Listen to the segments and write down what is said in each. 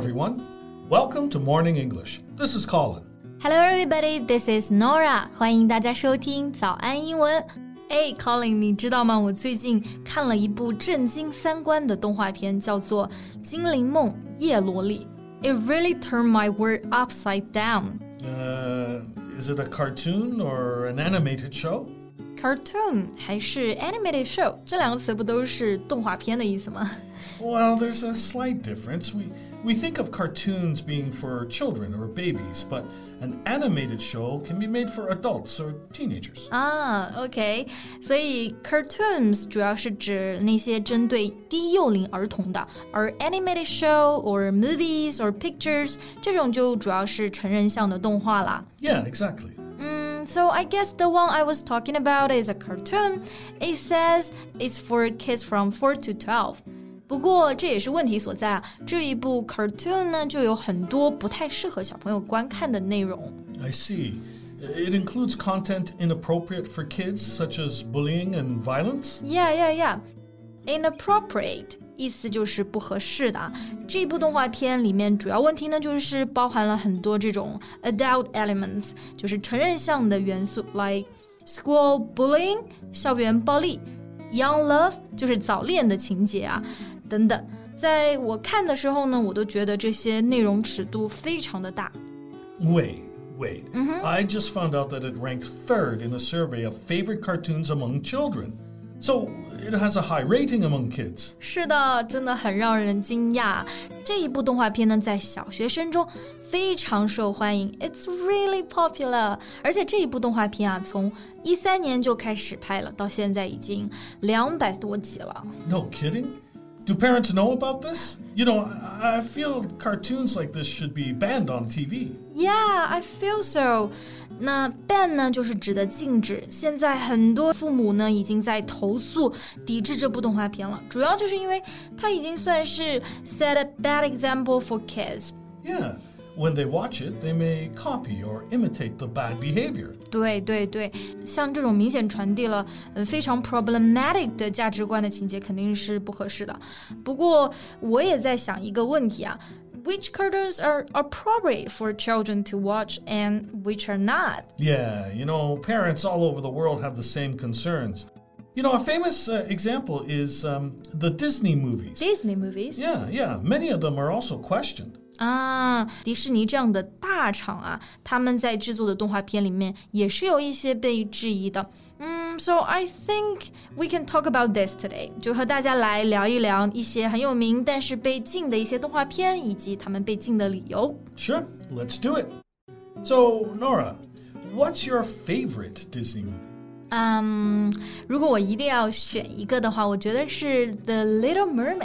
everyone. Welcome to Morning English. This is Colin. Hello, everybody. This is Norah. 欢迎大家收听早安英文。哎，Colin，你知道吗？我最近看了一部震惊三观的动画片，叫做《精灵梦叶罗丽》。It really turned my world upside down. Uh, is it a cartoon or an animated show? cartoon 还是 animated show，这两个词不都是动画片的意思吗？Well, there's a slight difference. We we think of cartoons being for children or babies, but an animated show can be made for adults or teenagers. 啊，OK，所以 cartoons 主要是指那些针对低幼龄儿童的，而 animated show or movies or pictures 这种就主要是成人向的动画啦。Yeah, exactly. Mm, so I guess the one I was talking about is a cartoon. It says it's for kids from 4 to 12. 不过这也是问题所在啊！这一部 cartoon 呢，就有很多不太适合小朋友观看的内容。I see. It includes content inappropriate for kids, such as bullying and violence. Yeah, yeah, yeah. Inappropriate 意思就是不合适的啊。这部动画片里面主要问题呢，就是包含了很多这种 adult elements，就是成人向的元素，like school bullying 校园暴力，young love 就是早恋的情节啊， 等等。在我看的时候呢，我都觉得这些内容尺度非常的大。Wait. Wait, I just found out that it ranked third in a survey of favorite cartoons among children. So it has a high rating among kids. 是的，真的很让人惊讶。这一部动画片呢，在小学生中非常受欢迎，It's really popular。而且这一部动画片啊，从一三年就开始拍了，到现在已经两百多集了。No kidding. Do parents know about this? You know, I feel cartoons like this should be banned on TV. Yeah, I feel so. 那 ban 呢，就是指的禁止。现在很多父母呢，已经在投诉、抵制这部动画片了。主要就是因为它已经算是 set a bad example for kids. Yeah when they watch it, they may copy or imitate the bad behavior. 对对对，像这种明显传递了呃非常 problematic 的价值观的情节，肯定是不合适的。不过我也在想一个问题啊。Which cartoons are appropriate for children to watch and which are not? Yeah, you know, parents all over the world have the same concerns. You know, a famous uh, example is um, the Disney movies. Disney movies? Yeah, yeah. Many of them are also questioned. 啊，迪士尼这样的大厂啊，他们在制作的动画片里面也是有一些被质疑的。嗯，So I think we can talk about this today，就和大家来聊一聊一些很有名但是被禁的一些动画片以及他们被禁的理由。Sure, let's do it. So Norah, what's your favorite Disney movie? 嗯，um, 如果我一定要选一个的话，我觉得是《The Little Mermaid》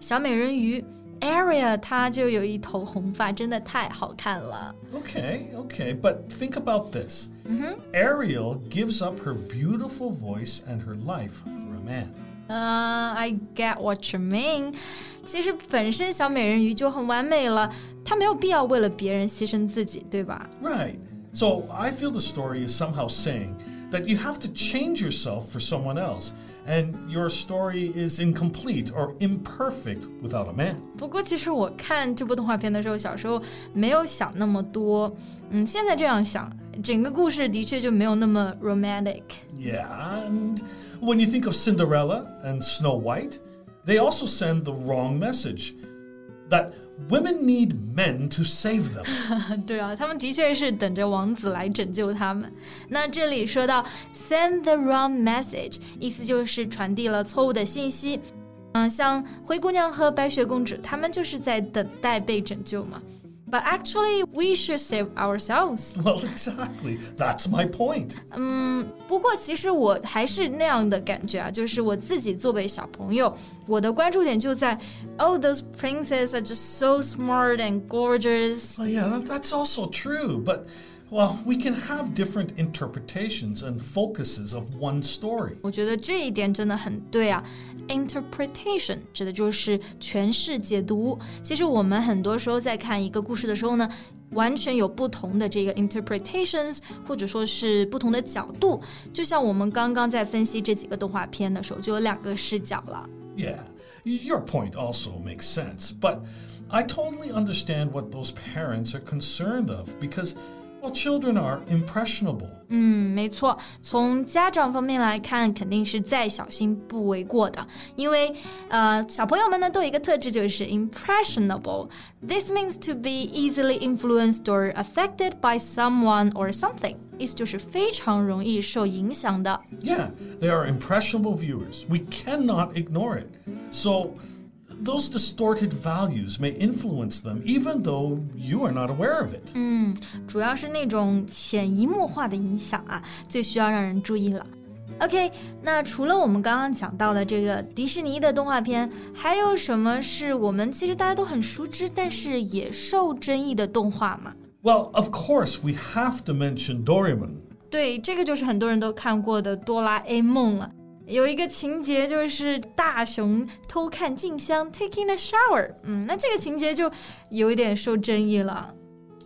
小美人鱼。Ariel 她就有一头红发，真的太好看了。Okay, okay, but think about this. -hmm. Ariel gives up her beautiful voice and her life for a man. Uh, I get what you mean. 其实本身小美人鱼就很完美了，她没有必要为了别人牺牲自己，对吧？Right. So I feel the story is somehow saying that you have to change yourself for someone else and your story is incomplete or imperfect without a man. 不过，其实我看这部动画片的时候，小时候没有想那么多。嗯，现在这样想，整个故事的确就没有那么 romantic。Yeah, and when you think of Cinderella and Snow White, they also send the wrong message that women need men to save them. 对啊，他们的确是等着王子来拯救他们。那这里说到 send the wrong message，意思就是传递了错误的信息。嗯，像灰姑娘和白雪公主，她们就是在等待被拯救嘛。but actually, we should save ourselves. Well, exactly. That's my point. 嗯，不过其实我还是那样的感觉啊，就是我自己作为小朋友，我的关注点就在，Oh, those princes are just so smart and gorgeous. Well, yeah, that's also true, but. Well, we can have different interpretations and focuses of one story. 我觉得这一点真的很对啊。 Interpretation 指的就是诠释、解读。其实我们很多时候在看一个故事的时候呢，完全有不同的这个 interpretations，或者说是不同的角度。就像我们刚刚在分析这几个动画片的时候，就有两个视角了。Yeah, your point also makes sense, but I totally understand what those parents are concerned of because, well, children are impressionable. 嗯，没错，从家长方面来看，肯定是再小心不为过的。因为呃，小朋友们呢都有一个特质，就是 impressionable。This means to be easily influenced or affected by someone or something。意思就是非常容易受影响的。Yeah, they are impressionable viewers. We cannot ignore it. So those distorted values may influence them even though you are not aware of it. 嗯，主要是那种潜移默化的影响啊，最需要让人注意了。OK，那除了我们刚刚讲到的这个迪士尼的动画片，还有什么是我们其实大家都很熟知，但是也受争议的动画吗？Well, of course, we have to mention Doraemon. 对，这个就是很多人都看过的哆啦 A 梦了。 有一个情节就是大熊偷看静香 taking a shower，嗯，那这个情节就有一点受争议了。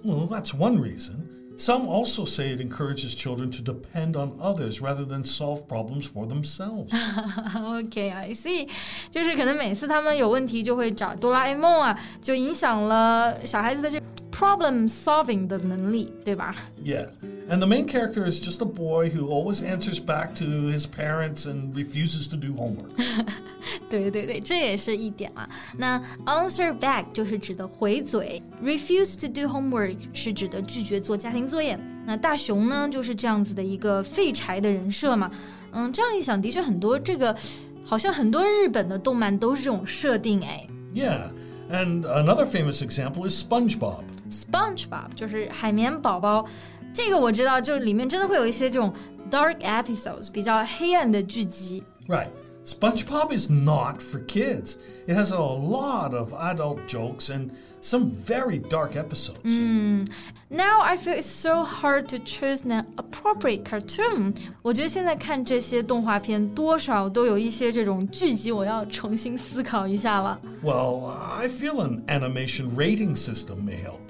Well, that's one reason. Some also say it encourages children to depend on others rather than solve problems for themselves. okay, I see. 就是可能每次他们有问题就会找哆啦 A 梦啊，就影响了小孩子的这 problem solving 的能力，对吧？Yeah. And the main character is just a boy who always answers back to his parents and refuses to do homework. 对对对，这也是一点啊。那 answer back 就是指的回嘴，refuse to do homework 是指的拒绝做家庭作业。那大熊呢，就是这样子的一个废柴的人设嘛。嗯，这样一想，的确很多这个，好像很多日本的动漫都是这种设定哎。Yeah, and another famous example is SpongeBob. SpongeBob 就是海绵宝宝。这个我知道，就里面真的会有一些这种 dark episodes，比较黑暗的剧集。Right. SpongeBob is not for kids. It has a lot of adult jokes and some very dark episodes. Mm. Now I feel it's so hard to choose an appropriate cartoon. 我觉得现在看这些动画片，多少都有一些这种剧集，我要重新思考一下了。Well, I feel an animation rating system may help.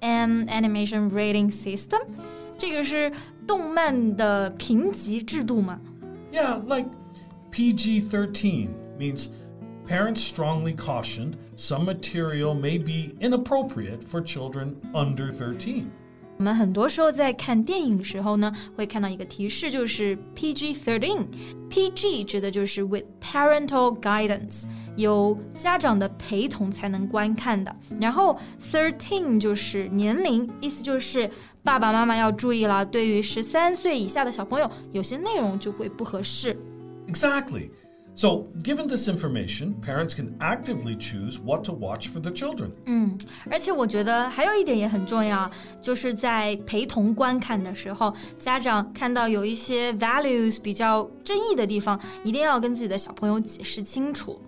An animation rating system? 这个是动漫的评级制度吗？Yeah, like PG 13 means parents strongly cautioned some material may be inappropriate for children under 13. 我们很多时候在看电影的时候呢，会看到一个提示，就是 PG-13。PG 指的就是 with parental guidance，有家长的陪同才能观看的。然后 thirteen 就是年龄，意思就是爸爸妈妈要注意了，对于十三岁以下的小朋友，有些内容就会不合适。Exactly. So, given this information, parents can actively choose what to watch for their children. 嗯，而且我觉得还有一点也很重要，就是在陪同观看的时候，家长看到有一些 values 比较争议的地方，一定要跟自己的小朋友解释清楚。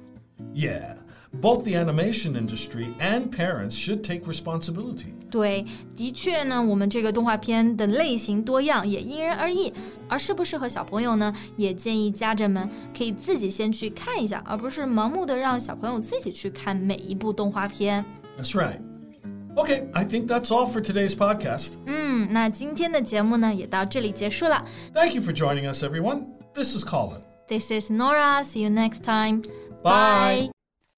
Yeah. both the animation industry and parents should take responsibility. 对，的确呢，我们这个动画片的类型多样，也因人而异。而适不适合小朋友呢，也建议家长们可以自己先去看一下，而不是盲目的让小朋友自己去看每一部动画片。That's right. Okay, I think that's all for today's podcast. 嗯，那今天的节目呢，也到这里结束了。Thank you for joining us, everyone. This is Colin. This is Norah. See you next time. Bye. Bye.